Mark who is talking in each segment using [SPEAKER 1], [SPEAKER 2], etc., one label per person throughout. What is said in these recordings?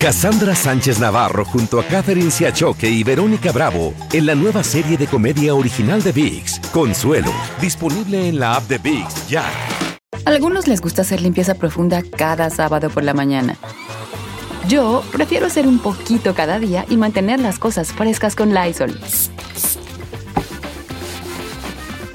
[SPEAKER 1] Cassandra Sánchez Navarro junto a Catherine Siachoque y Verónica Bravo en la nueva serie de comedia original de VIX, Consuelo, disponible en la app de VIX ya.
[SPEAKER 2] algunos les gusta hacer limpieza profunda cada sábado por la mañana. Yo prefiero hacer un poquito cada día y mantener las cosas frescas con Lysol.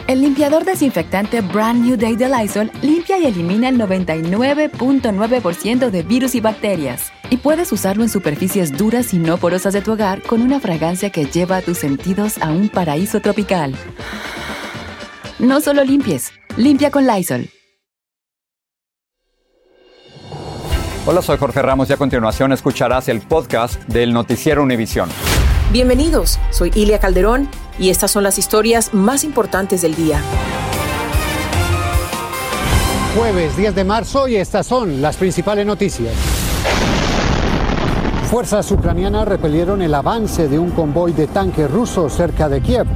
[SPEAKER 2] El limpiador desinfectante Brand New Day de Lysol limpia y elimina el 99.9% de virus y bacterias. Y puedes usarlo en superficies duras y no porosas de tu hogar con una fragancia que lleva a tus sentidos a un paraíso tropical. No solo limpies, limpia con Lysol.
[SPEAKER 3] Hola, soy Jorge Ramos y a continuación escucharás el podcast del Noticiero Univisión.
[SPEAKER 4] Bienvenidos, soy Ilia Calderón y estas son las historias más importantes del día.
[SPEAKER 5] Jueves 10 de marzo y estas son las principales noticias. Fuerzas ucranianas repelieron el avance de un convoy de tanques rusos cerca de Kiev,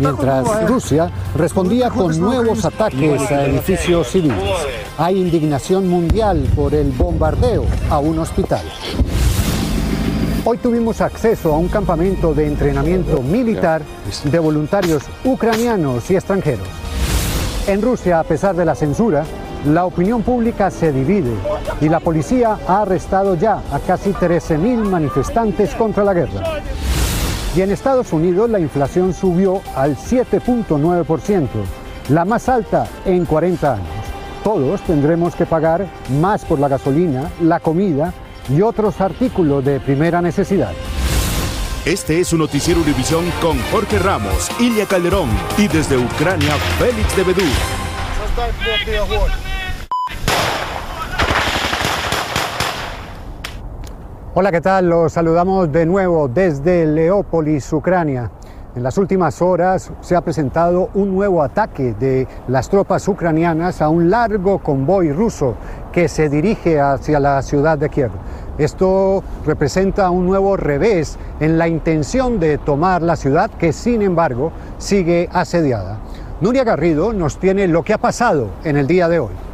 [SPEAKER 5] mientras Rusia respondía con nuevos ataques a edificios civiles. Hay indignación mundial por el bombardeo a un hospital. Hoy tuvimos acceso a un campamento de entrenamiento militar de voluntarios ucranianos y extranjeros. En Rusia, a pesar de la censura, la opinión pública se divide y la policía ha arrestado ya a casi 13.000 manifestantes contra la guerra. Y en Estados Unidos la inflación subió al 7.9%, la más alta en 40 años. Todos tendremos que pagar más por la gasolina, la comida y otros artículos de primera necesidad.
[SPEAKER 6] Este es un noticiero Univisión con Jorge Ramos, Ilia Calderón y desde Ucrania, Félix de Bedú.
[SPEAKER 5] Hola, ¿qué tal? Los saludamos de nuevo desde Leópolis, Ucrania. En las últimas horas se ha presentado un nuevo ataque de las tropas ucranianas a un largo convoy ruso que se dirige hacia la ciudad de Kiev. Esto representa un nuevo revés en la intención de tomar la ciudad que sin embargo sigue asediada. Nuria Garrido nos tiene lo que ha pasado en el día de hoy.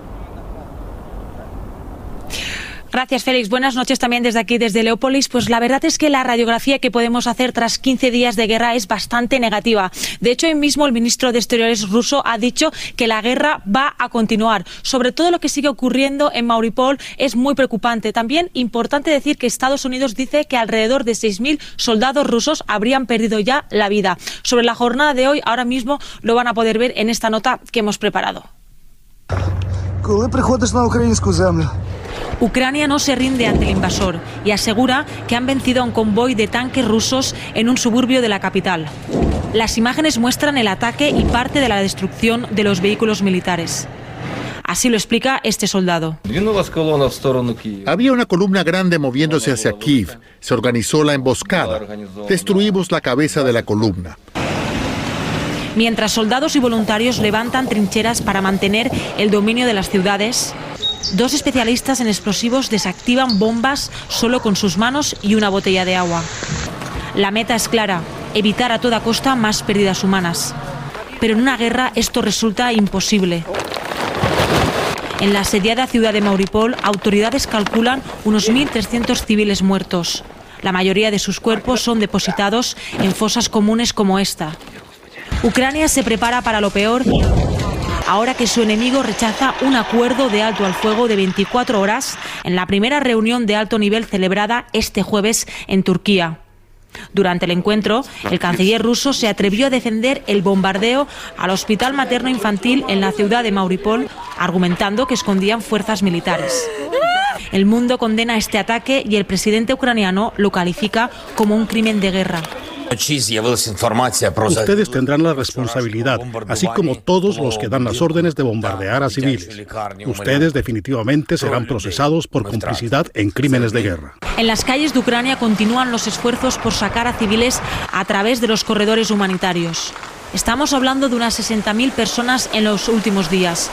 [SPEAKER 7] Gracias, Félix. Buenas noches también desde aquí, desde Leópolis. Pues la verdad es que la radiografía que podemos hacer tras 15 días de guerra es bastante negativa. De hecho, hoy mismo el ministro de Exteriores ruso ha dicho que la guerra va a continuar. Sobre todo lo que sigue ocurriendo en Mauripol es muy preocupante. También importante decir que Estados Unidos dice que alrededor de 6.000 soldados rusos habrían perdido ya la vida. Sobre la jornada de hoy, ahora mismo lo van a poder ver en esta nota que hemos preparado. Ucrania no se rinde ante el invasor y asegura que han vencido a un convoy de tanques rusos en un suburbio de la capital. Las imágenes muestran el ataque y parte de la destrucción de los vehículos militares. Así lo explica este soldado.
[SPEAKER 8] Había una columna grande moviéndose hacia Kiev. Se organizó la emboscada. Destruimos la cabeza de la columna.
[SPEAKER 7] Mientras soldados y voluntarios levantan trincheras para mantener el dominio de las ciudades, Dos especialistas en explosivos desactivan bombas solo con sus manos y una botella de agua. La meta es clara, evitar a toda costa más pérdidas humanas. Pero en una guerra esto resulta imposible. En la asediada ciudad de Mauripol, autoridades calculan unos 1.300 civiles muertos. La mayoría de sus cuerpos son depositados en fosas comunes como esta. Ucrania se prepara para lo peor ahora que su enemigo rechaza un acuerdo de alto al fuego de 24 horas en la primera reunión de alto nivel celebrada este jueves en Turquía. Durante el encuentro, el canciller ruso se atrevió a defender el bombardeo al hospital materno infantil en la ciudad de Mauripol, argumentando que escondían fuerzas militares. El mundo condena este ataque y el presidente ucraniano lo califica como un crimen de guerra.
[SPEAKER 9] Ustedes tendrán la responsabilidad, así como todos los que dan las órdenes de bombardear a civiles. Ustedes definitivamente serán procesados por complicidad en crímenes de guerra.
[SPEAKER 7] En las calles de Ucrania continúan los esfuerzos por sacar a civiles a través de los corredores humanitarios. Estamos hablando de unas 60.000 personas en los últimos días.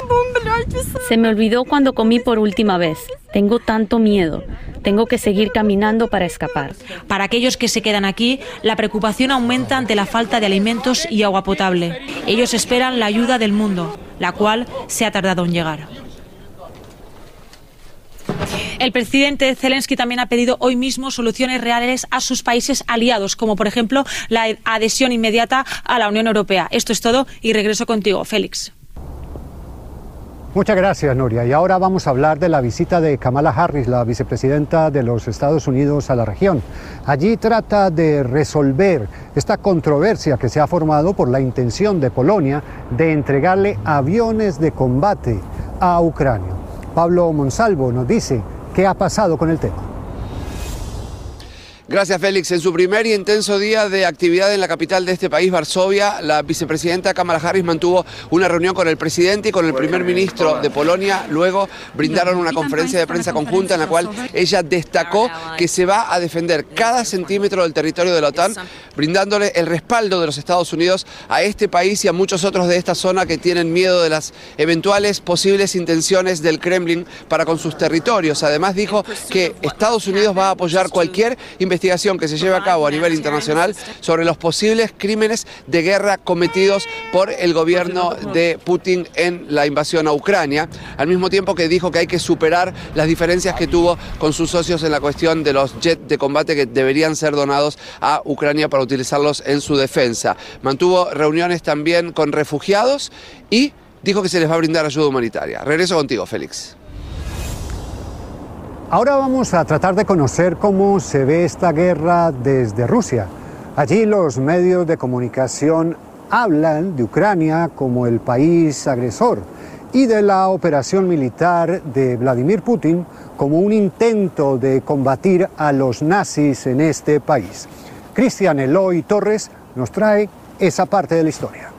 [SPEAKER 10] Se me olvidó cuando comí por última vez. Tengo tanto miedo. Tengo que seguir caminando para escapar.
[SPEAKER 7] Para aquellos que se quedan aquí, la preocupación aumenta ante la falta de alimentos y agua potable. Ellos esperan la ayuda del mundo, la cual se ha tardado en llegar. El presidente Zelensky también ha pedido hoy mismo soluciones reales a sus países aliados, como por ejemplo la adhesión inmediata a la Unión Europea. Esto es todo y regreso contigo, Félix.
[SPEAKER 5] Muchas gracias, Nuria. Y ahora vamos a hablar de la visita de Kamala Harris, la vicepresidenta de los Estados Unidos a la región. Allí trata de resolver esta controversia que se ha formado por la intención de Polonia de entregarle aviones de combate a Ucrania. Pablo Monsalvo nos dice qué ha pasado con el tema.
[SPEAKER 11] Gracias, Félix. En su primer y intenso día de actividad en la capital de este país, Varsovia, la vicepresidenta Kamala Harris mantuvo una reunión con el presidente y con el primer ministro de Polonia. Luego brindaron una conferencia de prensa conjunta en la cual ella destacó que se va a defender cada centímetro del territorio de la OTAN, brindándole el respaldo de los Estados Unidos a este país y a muchos otros de esta zona que tienen miedo de las eventuales posibles intenciones del Kremlin para con sus territorios. Además dijo que Estados Unidos va a apoyar cualquier investigación investigación que se lleva a cabo a nivel internacional sobre los posibles crímenes de guerra cometidos por el gobierno de Putin en la invasión a Ucrania, al mismo tiempo que dijo que hay que superar las diferencias que tuvo con sus socios en la cuestión de los jets de combate que deberían ser donados a Ucrania para utilizarlos en su defensa. Mantuvo reuniones también con refugiados y dijo que se les va a brindar ayuda humanitaria. Regreso contigo, Félix.
[SPEAKER 5] Ahora vamos a tratar de conocer cómo se ve esta guerra desde Rusia. Allí los medios de comunicación hablan de Ucrania como el país agresor y de la operación militar de Vladimir Putin como un intento de combatir a los nazis en este país. Cristian Eloy Torres nos trae esa parte de la historia.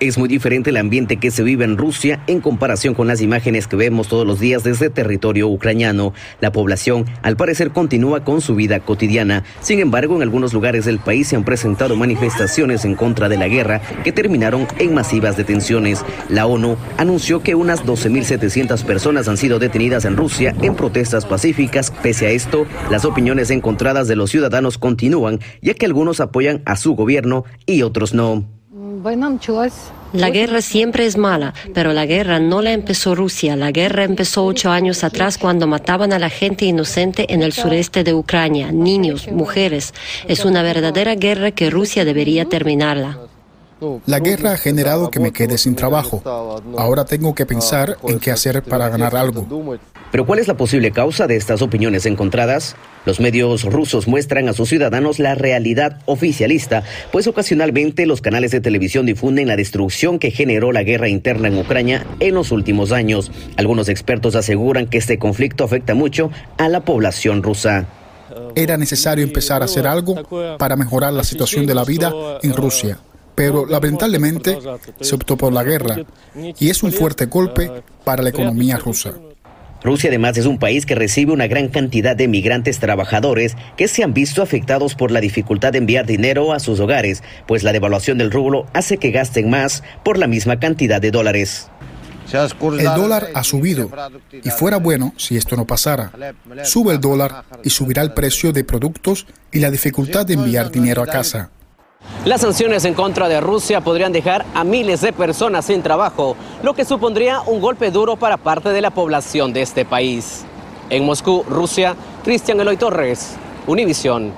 [SPEAKER 12] Es muy diferente el ambiente que se vive en Rusia en comparación con las imágenes que vemos todos los días desde territorio ucraniano. La población, al parecer, continúa con su vida cotidiana. Sin embargo, en algunos lugares del país se han presentado manifestaciones en contra de la guerra que terminaron en masivas detenciones. La ONU anunció que unas 12.700 personas han sido detenidas en Rusia en protestas pacíficas. Pese a esto, las opiniones encontradas de los ciudadanos continúan, ya que algunos apoyan a su gobierno y otros no.
[SPEAKER 13] La guerra siempre es mala, pero la guerra no la empezó Rusia. La guerra empezó ocho años atrás cuando mataban a la gente inocente en el sureste de Ucrania, niños, mujeres. Es una verdadera guerra que Rusia debería terminarla.
[SPEAKER 14] La guerra ha generado que me quede sin trabajo. Ahora tengo que pensar en qué hacer para ganar algo.
[SPEAKER 12] Pero ¿cuál es la posible causa de estas opiniones encontradas? Los medios rusos muestran a sus ciudadanos la realidad oficialista, pues ocasionalmente los canales de televisión difunden la destrucción que generó la guerra interna en Ucrania en los últimos años. Algunos expertos aseguran que este conflicto afecta mucho a la población rusa.
[SPEAKER 14] Era necesario empezar a hacer algo para mejorar la situación de la vida en Rusia pero lamentablemente se optó por la guerra y es un fuerte golpe para la economía rusa.
[SPEAKER 12] Rusia además es un país que recibe una gran cantidad de migrantes trabajadores que se han visto afectados por la dificultad de enviar dinero a sus hogares, pues la devaluación del rublo hace que gasten más por la misma cantidad de dólares.
[SPEAKER 14] El dólar ha subido y fuera bueno si esto no pasara. Sube el dólar y subirá el precio de productos y la dificultad de enviar dinero a casa.
[SPEAKER 15] Las sanciones en contra de Rusia podrían dejar a miles de personas sin trabajo, lo que supondría un golpe duro para parte de la población de este país. En Moscú, Rusia, Cristian Eloy Torres, Univisión.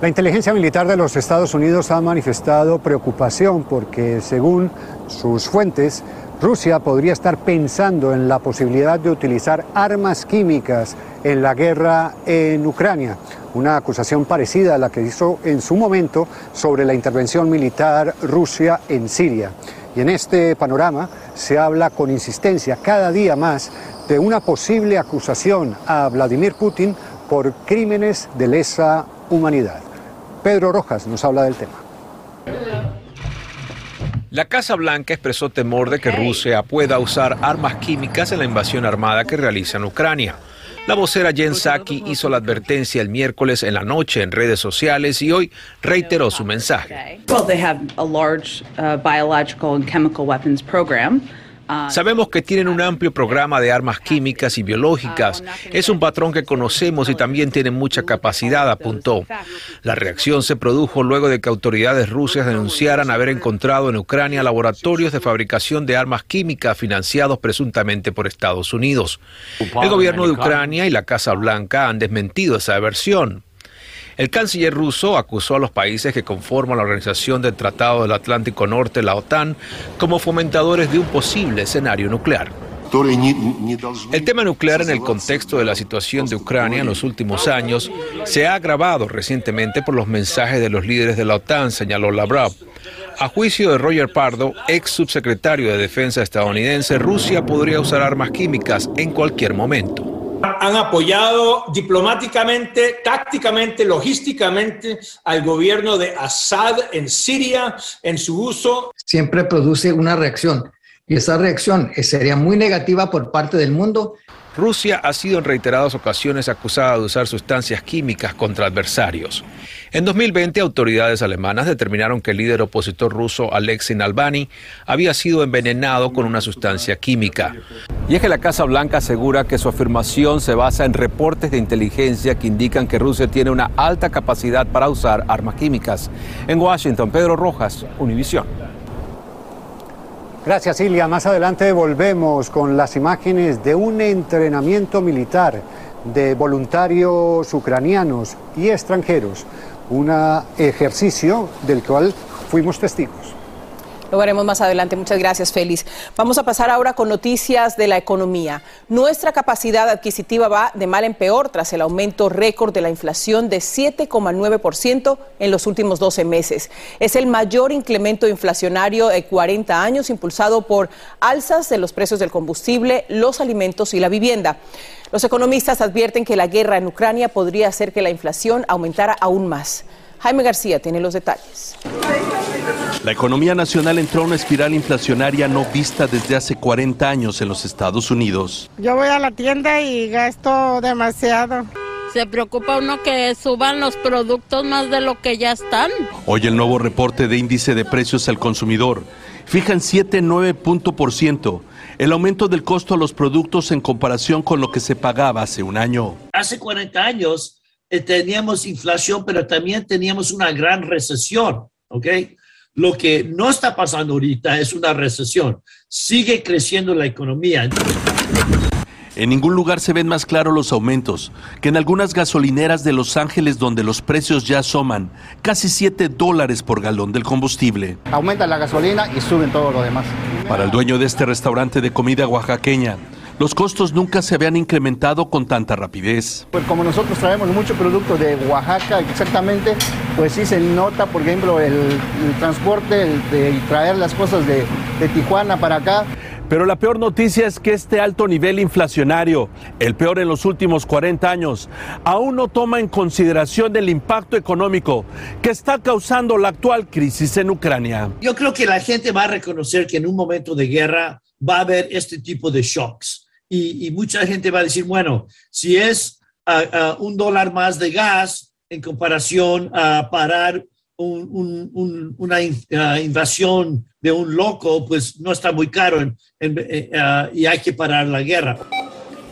[SPEAKER 5] La inteligencia militar de los Estados Unidos ha manifestado preocupación porque, según sus fuentes, Rusia podría estar pensando en la posibilidad de utilizar armas químicas en la guerra en Ucrania, una acusación parecida a la que hizo en su momento sobre la intervención militar Rusia en Siria. Y en este panorama se habla con insistencia cada día más de una posible acusación a Vladimir Putin por crímenes de lesa humanidad. Pedro Rojas nos habla del tema.
[SPEAKER 16] La Casa Blanca expresó temor de que Rusia pueda usar armas químicas en la invasión armada que realiza en Ucrania. La vocera Jen Psaki hizo la advertencia el miércoles en la noche en redes sociales y hoy reiteró su mensaje.
[SPEAKER 17] Well, they have a large uh, biological and chemical weapons program.
[SPEAKER 16] Sabemos que tienen un amplio programa de armas químicas y biológicas. Es un patrón que conocemos y también tienen mucha capacidad, apuntó. La reacción se produjo luego de que autoridades rusas denunciaran haber encontrado en Ucrania laboratorios de fabricación de armas químicas financiados presuntamente por Estados Unidos. El gobierno de Ucrania y la Casa Blanca han desmentido esa versión. El canciller ruso acusó a los países que conforman la Organización del Tratado del Atlántico Norte, la OTAN, como fomentadores de un posible escenario nuclear. El tema nuclear en el contexto de la situación de Ucrania en los últimos años se ha agravado recientemente por los mensajes de los líderes de la OTAN, señaló Lavrov. A juicio de Roger Pardo, ex subsecretario de Defensa estadounidense, Rusia podría usar armas químicas en cualquier momento
[SPEAKER 17] han apoyado diplomáticamente, tácticamente, logísticamente al gobierno de Assad en Siria en su uso.
[SPEAKER 18] Siempre produce una reacción y esa reacción sería muy negativa por parte del mundo
[SPEAKER 16] Rusia ha sido en reiteradas ocasiones acusada de usar sustancias químicas contra adversarios. En 2020, autoridades alemanas determinaron que el líder opositor ruso Alexei Navalny había sido envenenado con una sustancia química.
[SPEAKER 3] Y es que la Casa Blanca asegura que su afirmación se basa en reportes de inteligencia que indican que Rusia tiene una alta capacidad para usar armas químicas. En Washington, Pedro Rojas, Univisión.
[SPEAKER 5] Gracias, Ilia. Más adelante volvemos con las imágenes de un entrenamiento militar de voluntarios ucranianos y extranjeros, un ejercicio del cual fuimos testigos.
[SPEAKER 4] Lo veremos más adelante. Muchas gracias, Félix. Vamos a pasar ahora con noticias de la economía. Nuestra capacidad adquisitiva va de mal en peor tras el aumento récord de la inflación de 7,9% en los últimos 12 meses. Es el mayor incremento inflacionario de 40 años impulsado por alzas de los precios del combustible, los alimentos y la vivienda. Los economistas advierten que la guerra en Ucrania podría hacer que la inflación aumentara aún más. Jaime García tiene los detalles.
[SPEAKER 19] La economía nacional entró a una espiral inflacionaria no vista desde hace 40 años en los Estados Unidos.
[SPEAKER 20] Yo voy a la tienda y gasto demasiado.
[SPEAKER 21] Se preocupa uno que suban los productos más de lo que ya están.
[SPEAKER 19] Hoy el nuevo reporte de índice de precios al consumidor fija en 7,9 punto por ciento el aumento del costo a los productos en comparación con lo que se pagaba hace un año.
[SPEAKER 22] Hace 40 años eh, teníamos inflación, pero también teníamos una gran recesión, ¿ok? Lo que no está pasando ahorita es una recesión. Sigue creciendo la economía.
[SPEAKER 19] En ningún lugar se ven más claros los aumentos que en algunas gasolineras de Los Ángeles donde los precios ya asoman casi 7 dólares por galón del combustible.
[SPEAKER 23] Aumenta la gasolina y suben todo lo demás.
[SPEAKER 19] Para el dueño de este restaurante de comida oaxaqueña, los costos nunca se habían incrementado con tanta rapidez.
[SPEAKER 23] Pues como nosotros traemos mucho producto de Oaxaca, exactamente, pues sí se nota, por ejemplo, el, transporte, de traer las cosas de, de Tijuana para acá.
[SPEAKER 19] Pero la peor noticia es que este alto nivel inflacionario, el peor en los últimos 40 años, aún no toma en consideración el impacto económico que está causando la actual crisis en Ucrania.
[SPEAKER 22] Yo creo que la gente va a reconocer que en un momento de guerra va a haber este tipo de shocks y, mucha gente va a decir, bueno, si es un dólar más de gas en comparación a parar una invasión de un loco, pues no está muy caro eh, y hay que parar la guerra.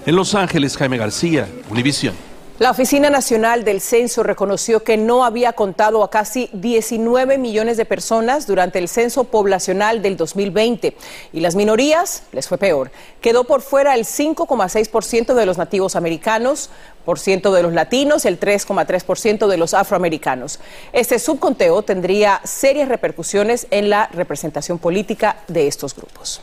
[SPEAKER 19] En Los Ángeles, Jaime García, Univisión.
[SPEAKER 4] La Oficina Nacional del Censo reconoció que no había contado a casi 19 millones de personas durante el censo poblacional del 2020 y las minorías les fue peor. Quedó por fuera el 5,6% de los nativos americanos, por ciento de los latinos, el 3,3% de los afroamericanos. Este subconteo tendría serias repercusiones en la representación política de estos grupos.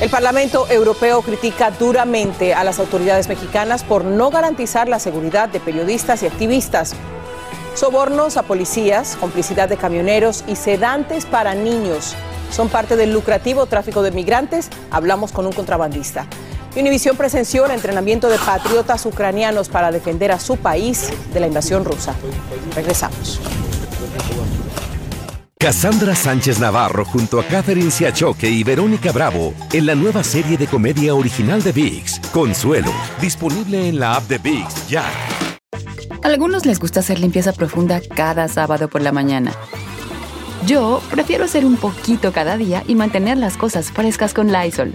[SPEAKER 4] El Parlamento Europeo critica duramente a las autoridades mexicanas por no garantizar la seguridad de periodistas y activistas. Sobornos a policías, complicidad de camioneros y sedantes para niños son parte del lucrativo tráfico de migrantes. Hablamos con un contrabandista. Univisión presenció el entrenamiento de patriotas ucranianos para defender a su país de la invasión rusa. Regresamos.
[SPEAKER 1] Cassandra Sánchez Navarro junto a Catherine Siachoque y Verónica Bravo en la nueva serie de comedia original de VIX, Consuelo, disponible en la app de VIX ya.
[SPEAKER 2] algunos les gusta hacer limpieza profunda cada sábado por la mañana. Yo prefiero hacer un poquito cada día y mantener las cosas frescas con Lysol.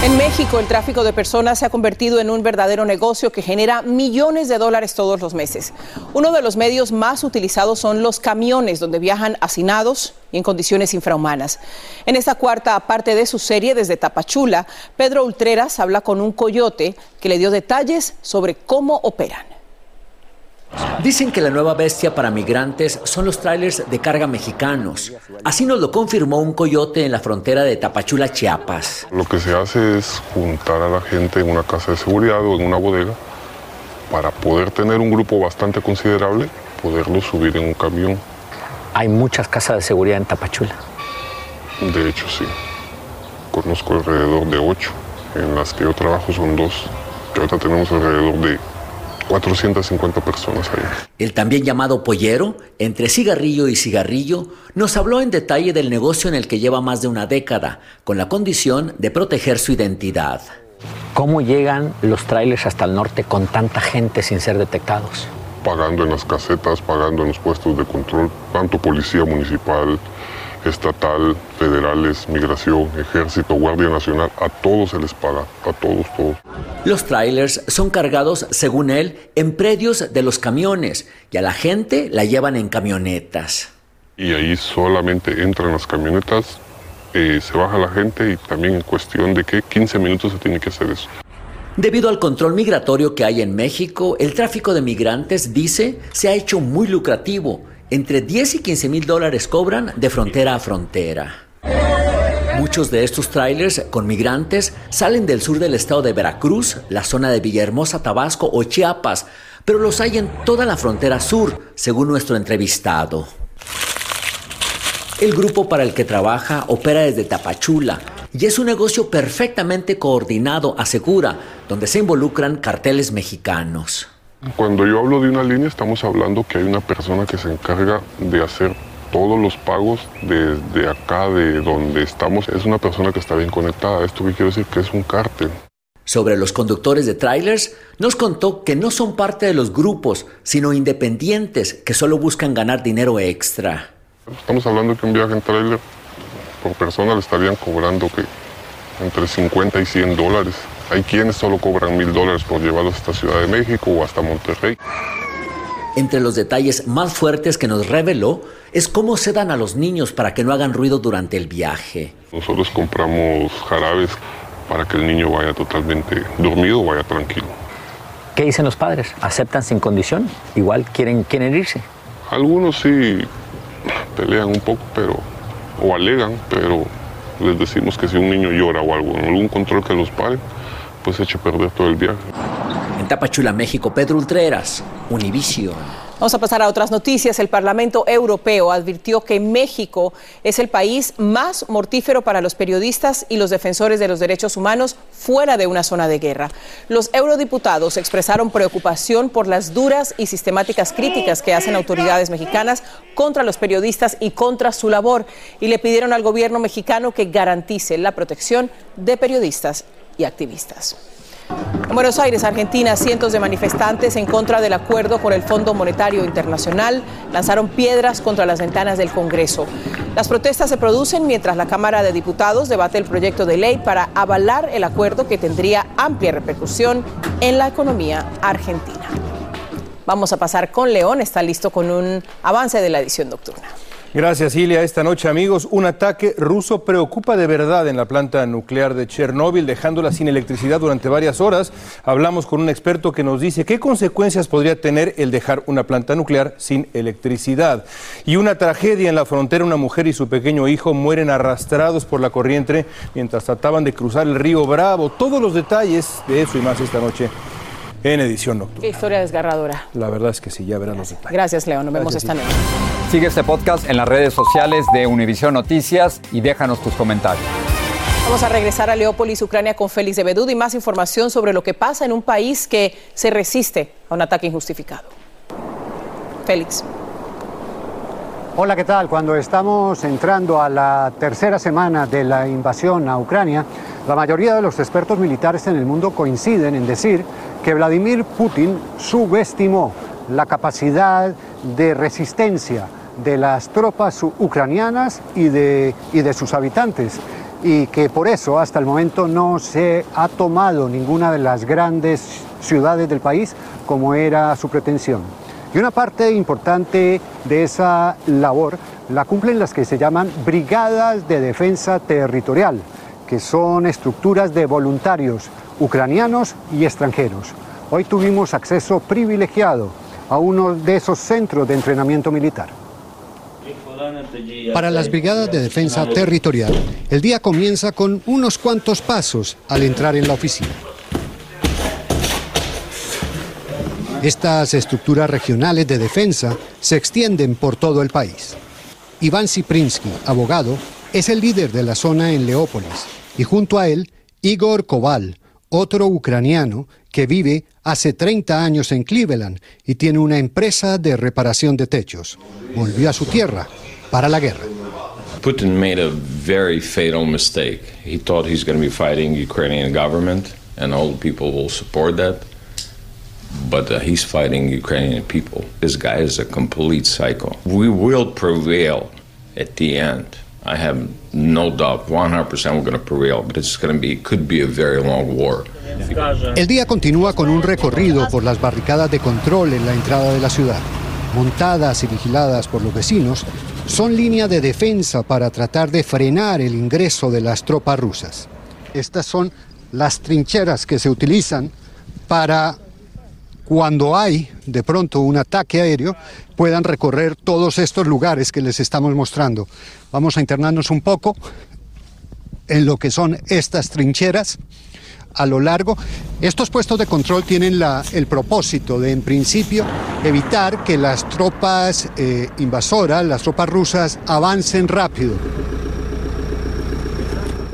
[SPEAKER 4] En México, el tráfico de personas se ha convertido en un verdadero negocio que genera millones de dólares todos los meses. Uno de los medios más utilizados son los camiones, donde viajan hacinados y en condiciones infrahumanas. En esta cuarta parte de su serie desde Tapachula, Pedro Ultreras habla con un coyote que le dio detalles sobre cómo operan.
[SPEAKER 24] Dicen que la nueva bestia para migrantes son los trailers de carga mexicanos. Así nos lo confirmó un coyote en la frontera de Tapachula, Chiapas.
[SPEAKER 25] Lo que se hace es juntar a la gente en una casa de seguridad o en una bodega para poder tener un grupo bastante considerable, poderlo subir en un camión.
[SPEAKER 26] Hay muchas casas de seguridad en Tapachula.
[SPEAKER 25] De hecho, sí. Conozco alrededor de ocho. En las que yo trabajo son dos. Que ahorita tenemos alrededor de 450 personas ahí.
[SPEAKER 24] El también llamado pollero, entre cigarrillo y cigarrillo, nos habló en detalle del negocio en el que lleva más de una década, con la condición de proteger su identidad.
[SPEAKER 26] ¿Cómo llegan los trailers hasta el norte con tanta gente sin ser detectados?
[SPEAKER 25] Pagando en las casetas, pagando en los puestos de control, tanto policía municipal, estatal, federales, migración, ejército, guardia nacional, a todos se les paga, a todos, todos.
[SPEAKER 24] Los trailers son cargados, según él, en predios de los camiones y a la gente la llevan en camionetas.
[SPEAKER 25] Y ahí solamente entran las camionetas, eh, se baja la gente y también en cuestión de que 15 minutos se tiene que hacer eso.
[SPEAKER 24] Debido al control migratorio que hay en México, el tráfico de migrantes, dice, se ha hecho muy lucrativo entre 10 y 15 mil dólares cobran de frontera a frontera. Muchos de estos trailers con migrantes salen del sur del estado de Veracruz, la zona de Villahermosa, Tabasco o Chiapas, pero los hay en toda la frontera sur, según nuestro entrevistado. El grupo para el que trabaja opera desde Tapachula y es un negocio perfectamente coordinado, asegura, donde se involucran carteles mexicanos.
[SPEAKER 25] Cuando yo hablo de una línea, estamos hablando que hay una persona que se encarga de hacer todos los pagos desde acá, de donde estamos. Es una persona que está bien conectada. Esto que quiero decir que es un cártel.
[SPEAKER 24] Sobre los conductores de trailers, nos contó que no son parte de los grupos, sino independientes que solo buscan ganar dinero extra.
[SPEAKER 25] Estamos hablando que un viaje en trailer por persona le estarían cobrando que entre 50 y 100 dólares. Hay quienes solo cobran mil dólares por llevarlos hasta Ciudad de México o hasta Monterrey.
[SPEAKER 24] Entre los detalles más fuertes que nos reveló es cómo se dan a los niños para que no hagan ruido durante el viaje.
[SPEAKER 25] Nosotros compramos jarabes para que el niño vaya totalmente dormido, vaya tranquilo.
[SPEAKER 26] ¿Qué dicen los padres? ¿Aceptan sin condición? Igual quieren, quieren irse.
[SPEAKER 25] Algunos sí pelean un poco, pero o alegan, pero les decimos que si un niño llora o algo, algún control que los pare, pues eche a perder todo el viaje.
[SPEAKER 24] En Tapachula, México, Pedro Ultreras, Univision.
[SPEAKER 4] Vamos a pasar a otras noticias. El Parlamento Europeo advirtió que México es el país más mortífero para los periodistas y los defensores de los derechos humanos fuera de una zona de guerra. Los eurodiputados expresaron preocupación por las duras y sistemáticas críticas que hacen autoridades mexicanas contra los periodistas y contra su labor y le pidieron al gobierno mexicano que garantice la protección de periodistas y activistas. En Buenos Aires, Argentina, cientos de manifestantes en contra del acuerdo con el Fondo Monetario Internacional lanzaron piedras contra las ventanas del Congreso. Las protestas se producen mientras la Cámara de Diputados debate el proyecto de ley para avalar el acuerdo que tendría amplia repercusión en la economía argentina. Vamos a pasar con León, está listo con un avance de la edición nocturna.
[SPEAKER 27] Gracias, Ilia. Esta noche, amigos, un ataque ruso preocupa de verdad en la planta nuclear de Chernóbil, dejándola sin electricidad durante varias horas. Hablamos con un experto que nos dice qué consecuencias podría tener el dejar una planta nuclear sin electricidad. Y una tragedia en la frontera, una mujer y su pequeño hijo mueren arrastrados por la corriente mientras trataban de cruzar el río Bravo. Todos los detalles de eso y más esta noche en edición nocturna.
[SPEAKER 4] Qué historia desgarradora.
[SPEAKER 27] La verdad es que sí, ya verán los detalles.
[SPEAKER 4] Gracias, Leo. Nos vemos esta noche.
[SPEAKER 28] Sigue este podcast en las redes sociales de Univision Noticias y déjanos tus comentarios.
[SPEAKER 4] Vamos a regresar a Leópolis, Ucrania, con Félix de Bedud y más información sobre lo que pasa en un país que se resiste a un ataque injustificado. Félix.
[SPEAKER 5] Hola, ¿qué tal? Cuando estamos entrando a la tercera semana de la invasión a Ucrania, la mayoría de los expertos militares en el mundo coinciden en decir que Vladimir Putin subestimó la capacidad de resistencia de las tropas ucranianas y de, y de sus habitantes y que por eso hasta el momento no se ha tomado ninguna de las grandes ciudades del país como era su pretensión. Y una parte importante de esa labor la cumplen las que se llaman brigadas de defensa territorial, que son estructuras de voluntarios ucranianos y extranjeros. Hoy tuvimos acceso privilegiado a uno de esos centros de entrenamiento militar. Para las brigadas de defensa territorial, el día comienza con unos cuantos pasos al entrar en la oficina. Estas estructuras regionales de defensa se extienden por todo el país. Iván Siprinsky, abogado, es el líder de la zona en Leópolis y junto a él Igor Koval, otro ucraniano que vive hace 30 años en Cleveland y tiene una empresa de reparación de techos. Volvió a su tierra para la guerra.
[SPEAKER 29] Putin made a very fatal mistake. He thought he's going to be fighting Ukrainian government and all people will support that. But uh, he's fighting Ukrainian people. This guy is a complete psycho. We will prevail at the end. I have no doubt, 100% we're going to prevail, but it's going to be, could be a very long war.
[SPEAKER 5] El día continúa con un recorrido por las barricadas de control en la entrada de la ciudad. Montadas y vigiladas por los vecinos, son línea de defensa para tratar de frenar el ingreso de las tropas rusas. Estas son las trincheras que se utilizan para cuando hay de pronto un ataque aéreo, puedan recorrer todos estos lugares que les estamos mostrando. Vamos a internarnos un poco en lo que son estas trincheras a lo largo. Estos puestos de control tienen el propósito de, en principio, evitar que las tropas eh, invasoras, las tropas rusas, avancen rápido.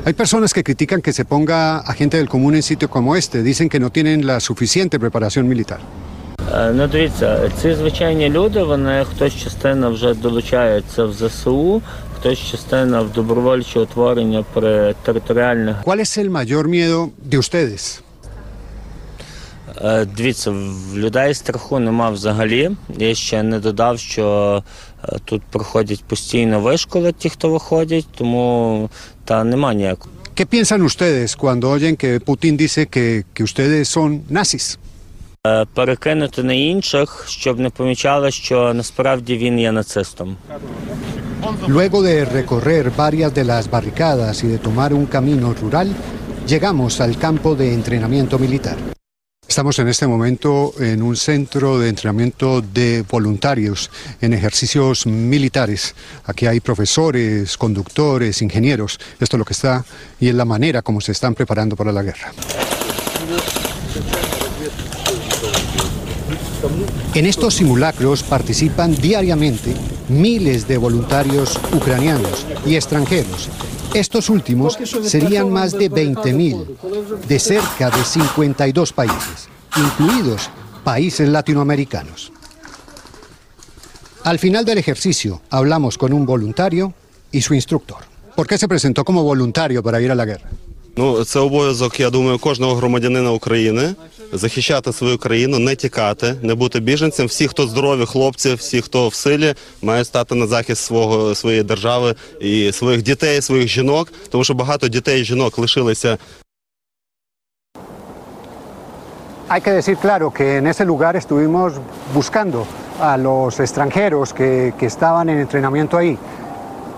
[SPEAKER 5] Hay personas que critican que se ponga a gente del común en sitio como este. Dicen que no tienen la suficiente preparación militar.
[SPEAKER 30] Ну, дивіться, ці звичайні люди, вони хтось частина вже долучається в ЗСУ, хтось частина в добровольче утворення при територіальних.
[SPEAKER 5] ¿Cuál es el mayor miedo de ustedes?
[SPEAKER 30] Е, Дивіться, в людей страху нема взагалі. Я ще не додав, що е, тут проходять постійно вишколи, ті, хто виходять, тому та нема ніякого.
[SPEAKER 5] ¿Qué piensan ustedes cuando oyen que Putin dice que, que ustedes son nazis?
[SPEAKER 30] Е, Перекинути на інших, щоб не помічали, що насправді він є нацистом.
[SPEAKER 5] Luego de recorrer varias de las barricadas y de tomar un camino rural, llegamos al campo de entrenamiento militar. Estamos en este momento en un centro de entrenamiento de voluntarios en ejercicios militares. Aquí hay profesores, conductores, ingenieros. Esto es lo que está y es la manera como se están preparando para la guerra. En estos simulacros participan diariamente miles de voluntarios ucranianos y extranjeros. Estos últimos serían más de 20.000 de cerca de 52 países, incluidos países latinoamericanos. Al final del ejercicio hablamos con un voluntario y su instructor. ¿Por qué se presentó como voluntario para ir a la guerra?
[SPEAKER 31] Ну, це обов'язок, я думаю, кожного громадянина України Захищати свою країну, не тікати, не бути біженцем. Всі, хто здорові, хлопці, всі, хто в силі, мають стати на захист свого своєї держави і своїх дітей, своїх жінок, тому що багато дітей і жінок лишилися
[SPEAKER 5] Hay que decir claro que en ese lugar estuvimos buscando a los extranjeros que, que estaban en entrenamiento ahí.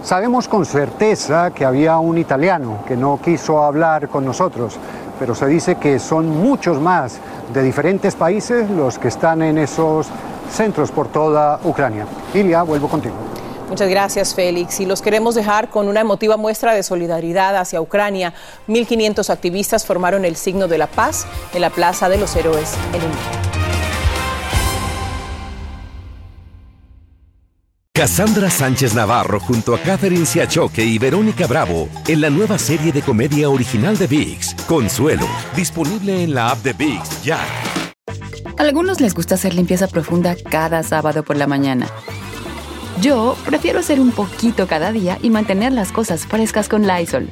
[SPEAKER 5] Sabemos con certeza que había un italiano que no quiso hablar con nosotros, pero se dice que son muchos más de diferentes países los que están en esos centros por toda Ucrania. Ilia, vuelvo contigo.
[SPEAKER 4] Muchas gracias, Félix. Y los queremos dejar con una emotiva muestra de solidaridad hacia Ucrania. 1.500 activistas formaron el signo de la paz en la Plaza de los Héroes en Unida.
[SPEAKER 1] Cassandra Sánchez Navarro junto a Catherine Siachoque y Verónica Bravo en la nueva serie de comedia original de VIX, Consuelo, disponible en la app de VIX ya.
[SPEAKER 2] A algunos les gusta hacer limpieza profunda cada sábado por la mañana. Yo prefiero hacer un poquito cada día y mantener las cosas frescas con Lysol.